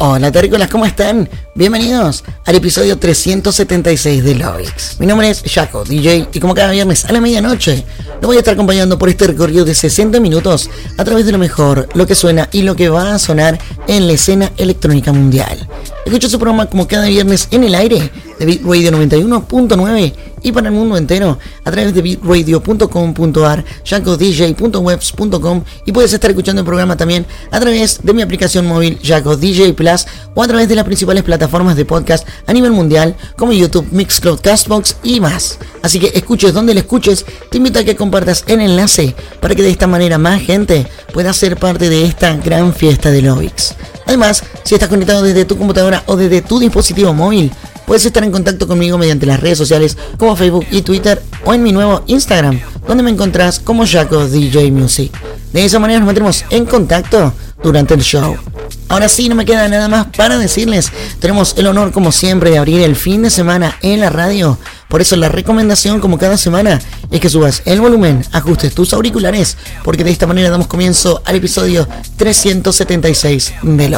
Hola terrícolas, ¿cómo están? Bienvenidos al episodio 376 de Lovix. Mi nombre es Jaco, DJ, y como cada viernes a la medianoche, lo voy a estar acompañando por este recorrido de 60 minutos a través de lo mejor, lo que suena y lo que va a sonar en la escena electrónica mundial. Escucho su programa como cada viernes en el aire de Beat Radio 91.9 y para el mundo entero a través de beatradio.com.ar, jacodj.webs.com y puedes estar escuchando el programa también a través de mi aplicación móvil Jaco DJ Plus o a través de las principales plataformas de podcast a nivel mundial como YouTube, Mixcloud, Castbox y más. Así que escuches donde le escuches, te invito a que compartas el enlace para que de esta manera más gente pueda ser parte de esta gran fiesta de Lovix. Además, si estás conectado desde tu computadora o desde tu dispositivo móvil, puedes estar en contacto conmigo mediante las redes sociales como Facebook y Twitter o en mi nuevo Instagram, donde me encontrás como Jaco DJ Music. De esa manera nos mantendremos en contacto durante el show. Ahora sí, no me queda nada más para decirles. Tenemos el honor, como siempre, de abrir el fin de semana en la radio. Por eso la recomendación, como cada semana, es que subas el volumen, ajustes tus auriculares, porque de esta manera damos comienzo al episodio 376 de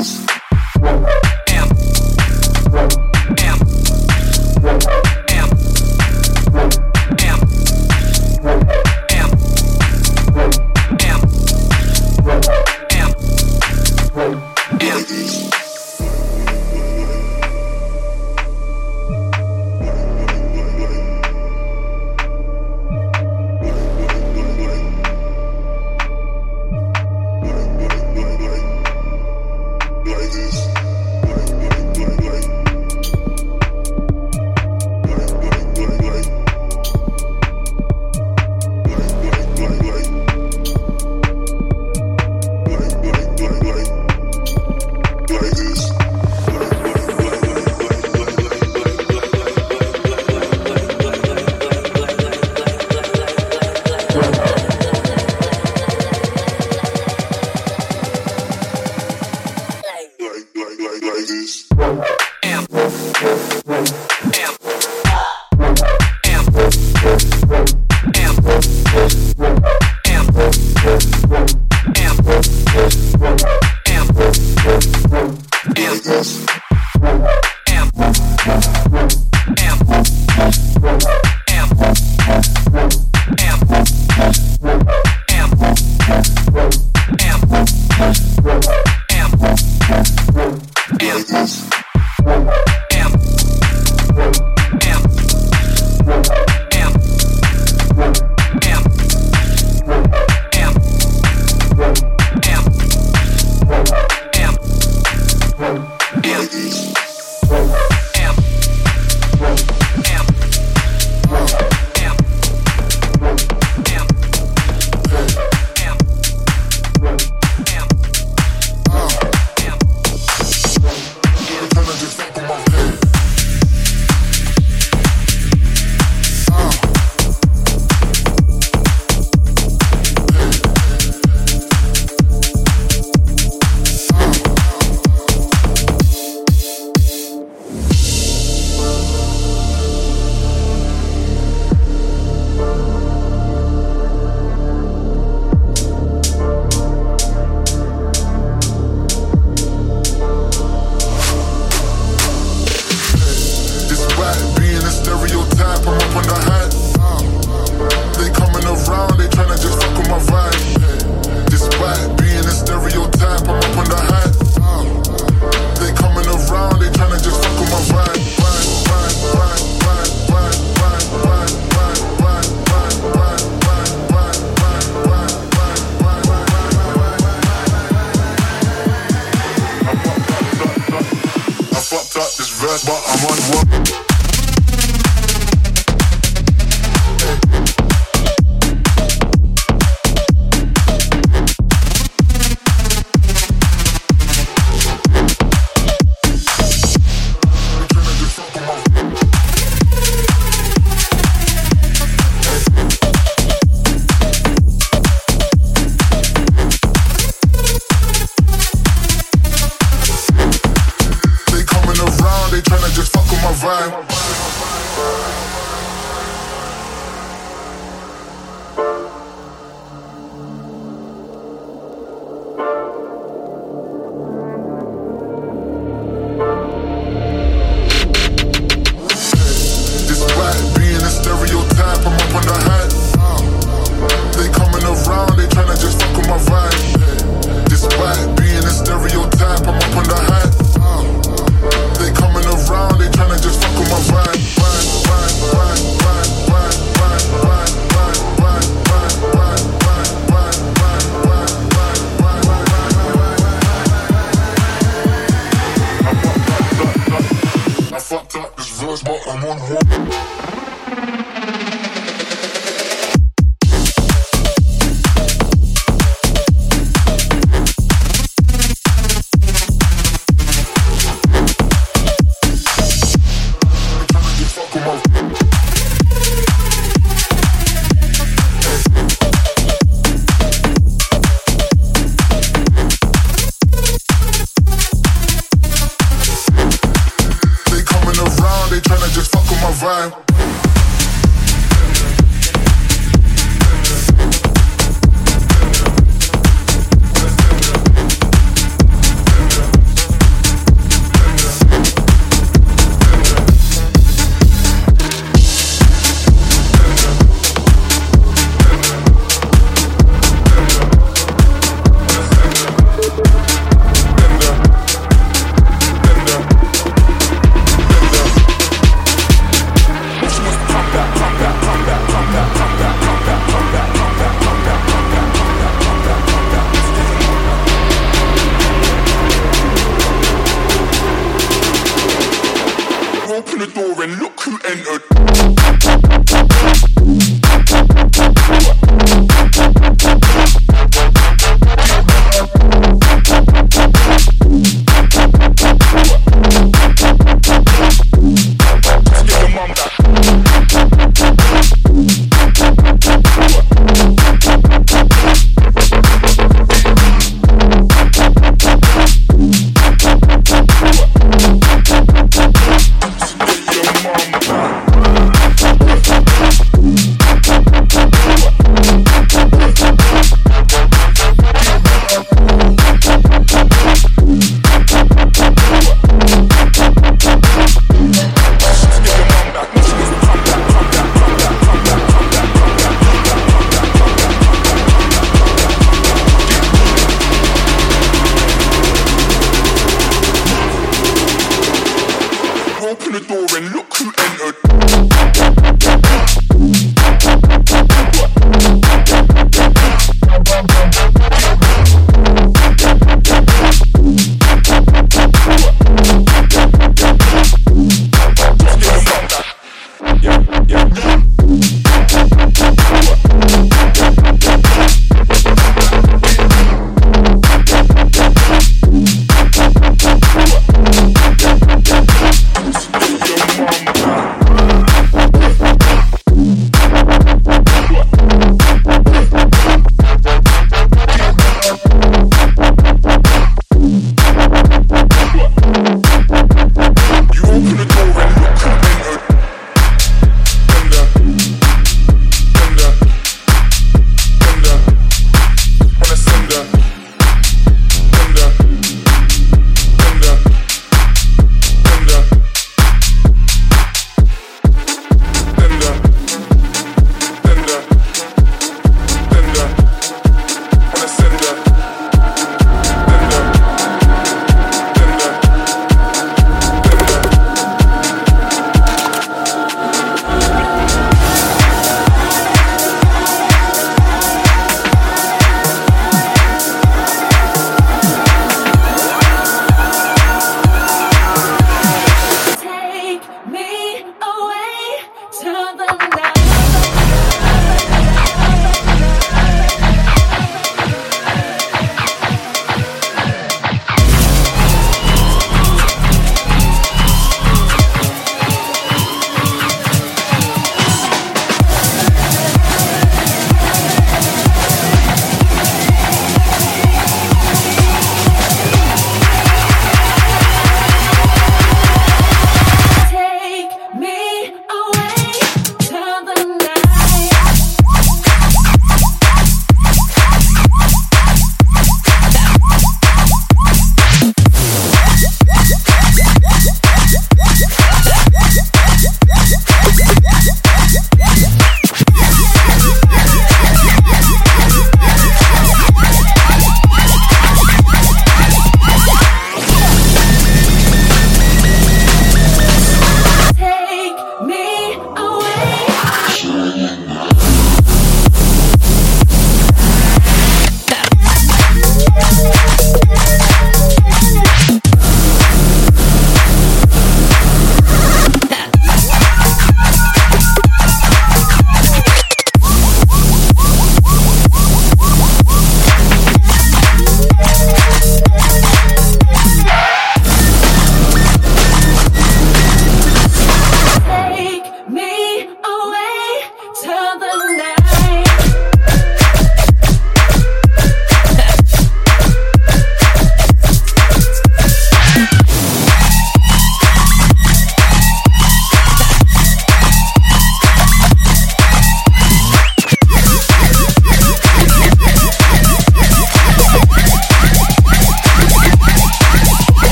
Yes. i'm on M11.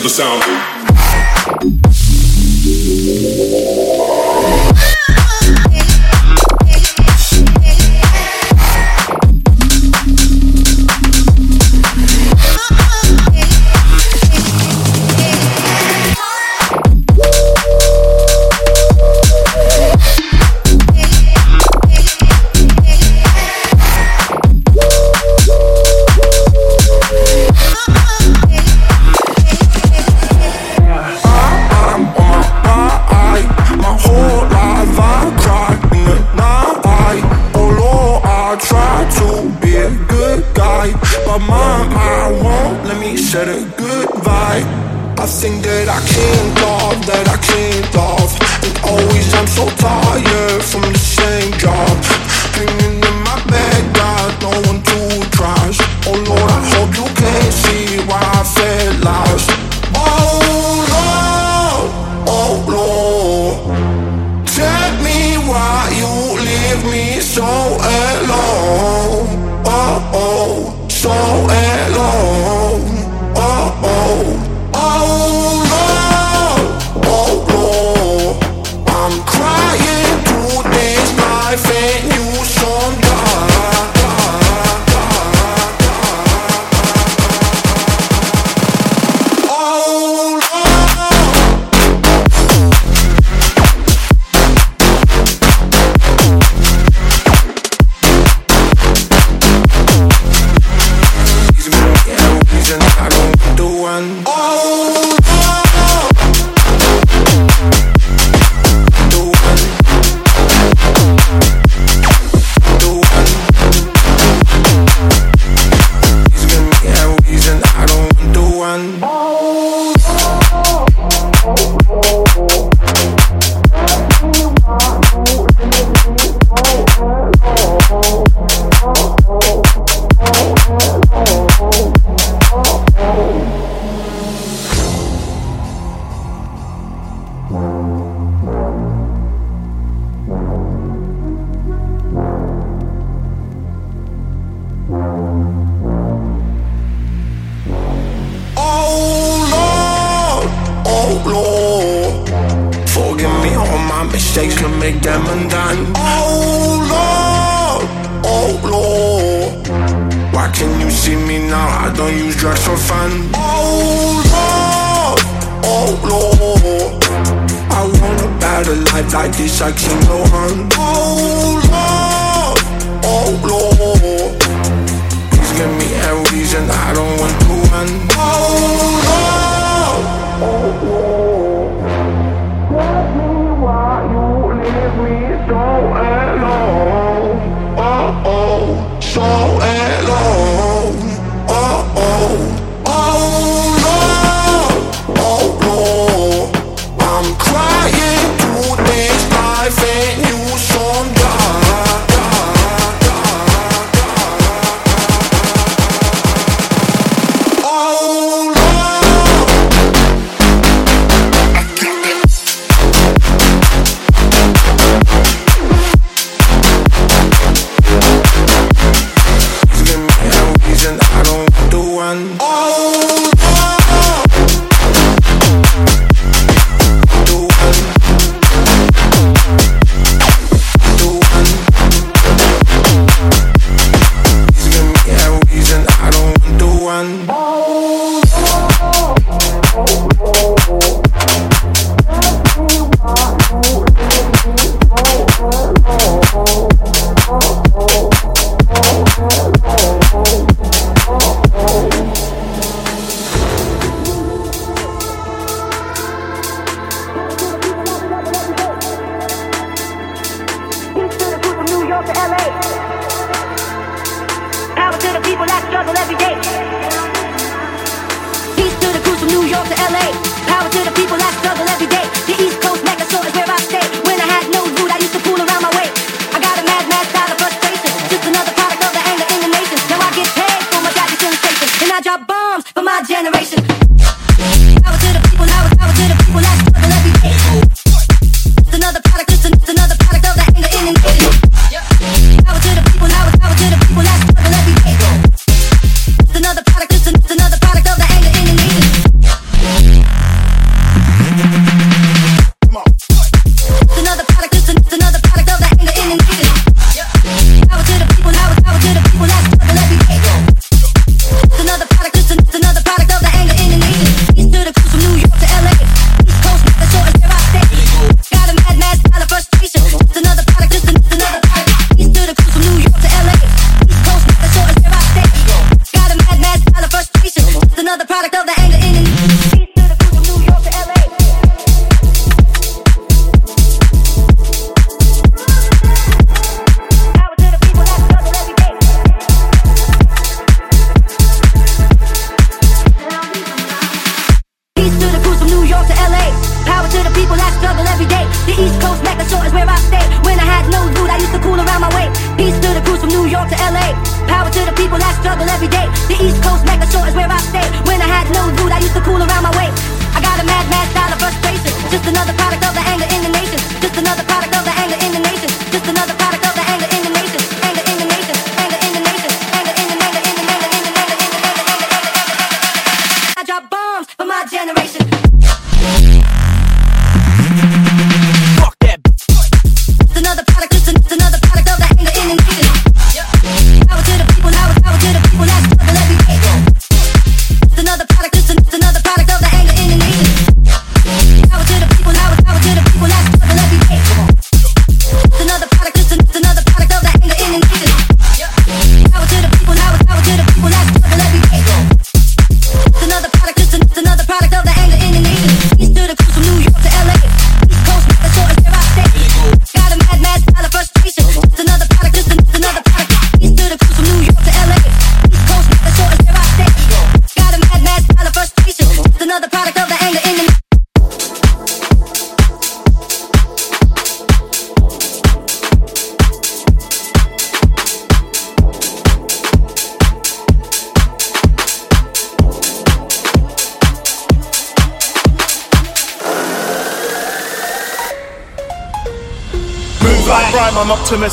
to the sound. and I don't want to run. Hold on. Tell me why you leave me so alone. Oh oh, so.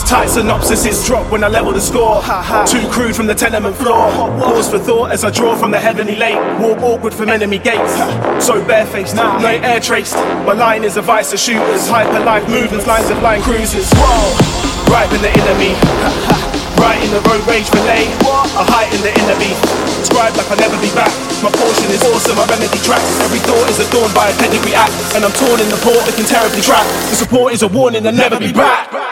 Tight synopsis is dropped when I level the score. Too crude from the tenement floor. Pause for thought as I draw from the heavenly lake. Walk awkward from enemy gates. So barefaced, no air traced. My line is a vice of shooters. Hyper life movements, lines of line cruisers. Whoa, right in the enemy. Right in the road rage fillet. A height in the enemy. Scribe like I'll never be back. My portion is awesome, my remedy tracks. Every thought is adorned by a pedigree act. And I'm torn in the port, looking terribly trapped. The support is a warning, I'll never be back.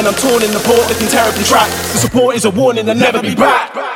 And I'm torn in the port, looking terribly trapped. The support is a warning, I'll never be back.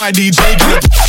My DJ.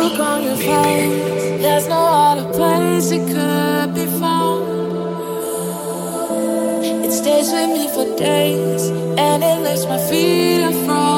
Look on your face, there's no other place it could be found. It stays with me for days, and it lifts my feet up from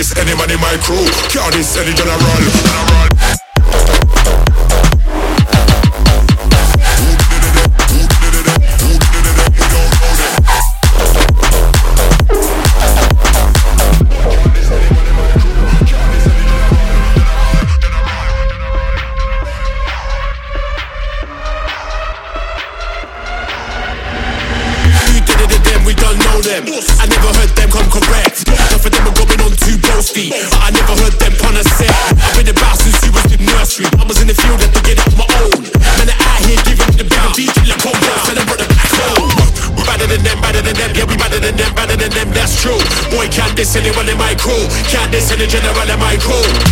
This any man in my crew, count this any general. general. this in the general of my crew.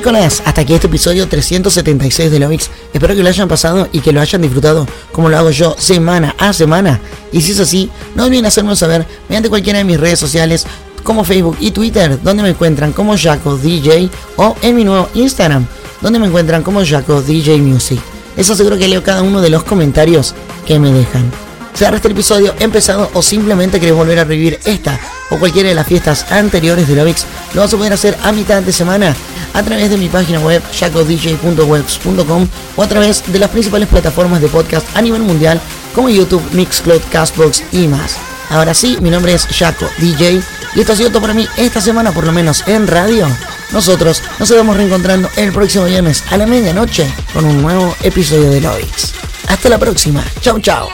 Hasta aquí este episodio 376 de Lovix. Espero que lo hayan pasado y que lo hayan disfrutado como lo hago yo semana a semana. Y si es así, no olviden hacérmelo saber mediante cualquiera de mis redes sociales como Facebook y Twitter, donde me encuentran como Jaco DJ o en mi nuevo Instagram, donde me encuentran como Jaco DJ Music. Eso seguro que leo cada uno de los comentarios que me dejan. Cerra este episodio empezado o simplemente querés volver a revivir esta o cualquiera de las fiestas anteriores de Lovix, lo vas a poder hacer a mitad de semana a través de mi página web jacodj.webs.com o a través de las principales plataformas de podcast a nivel mundial como YouTube, Mixcloud, Castbox y más. Ahora sí, mi nombre es Jaco DJ y esto ha sido todo para mí esta semana, por lo menos en radio. Nosotros nos vamos reencontrando el próximo viernes a la medianoche con un nuevo episodio de Lovix. Hasta la próxima. Chao, chao.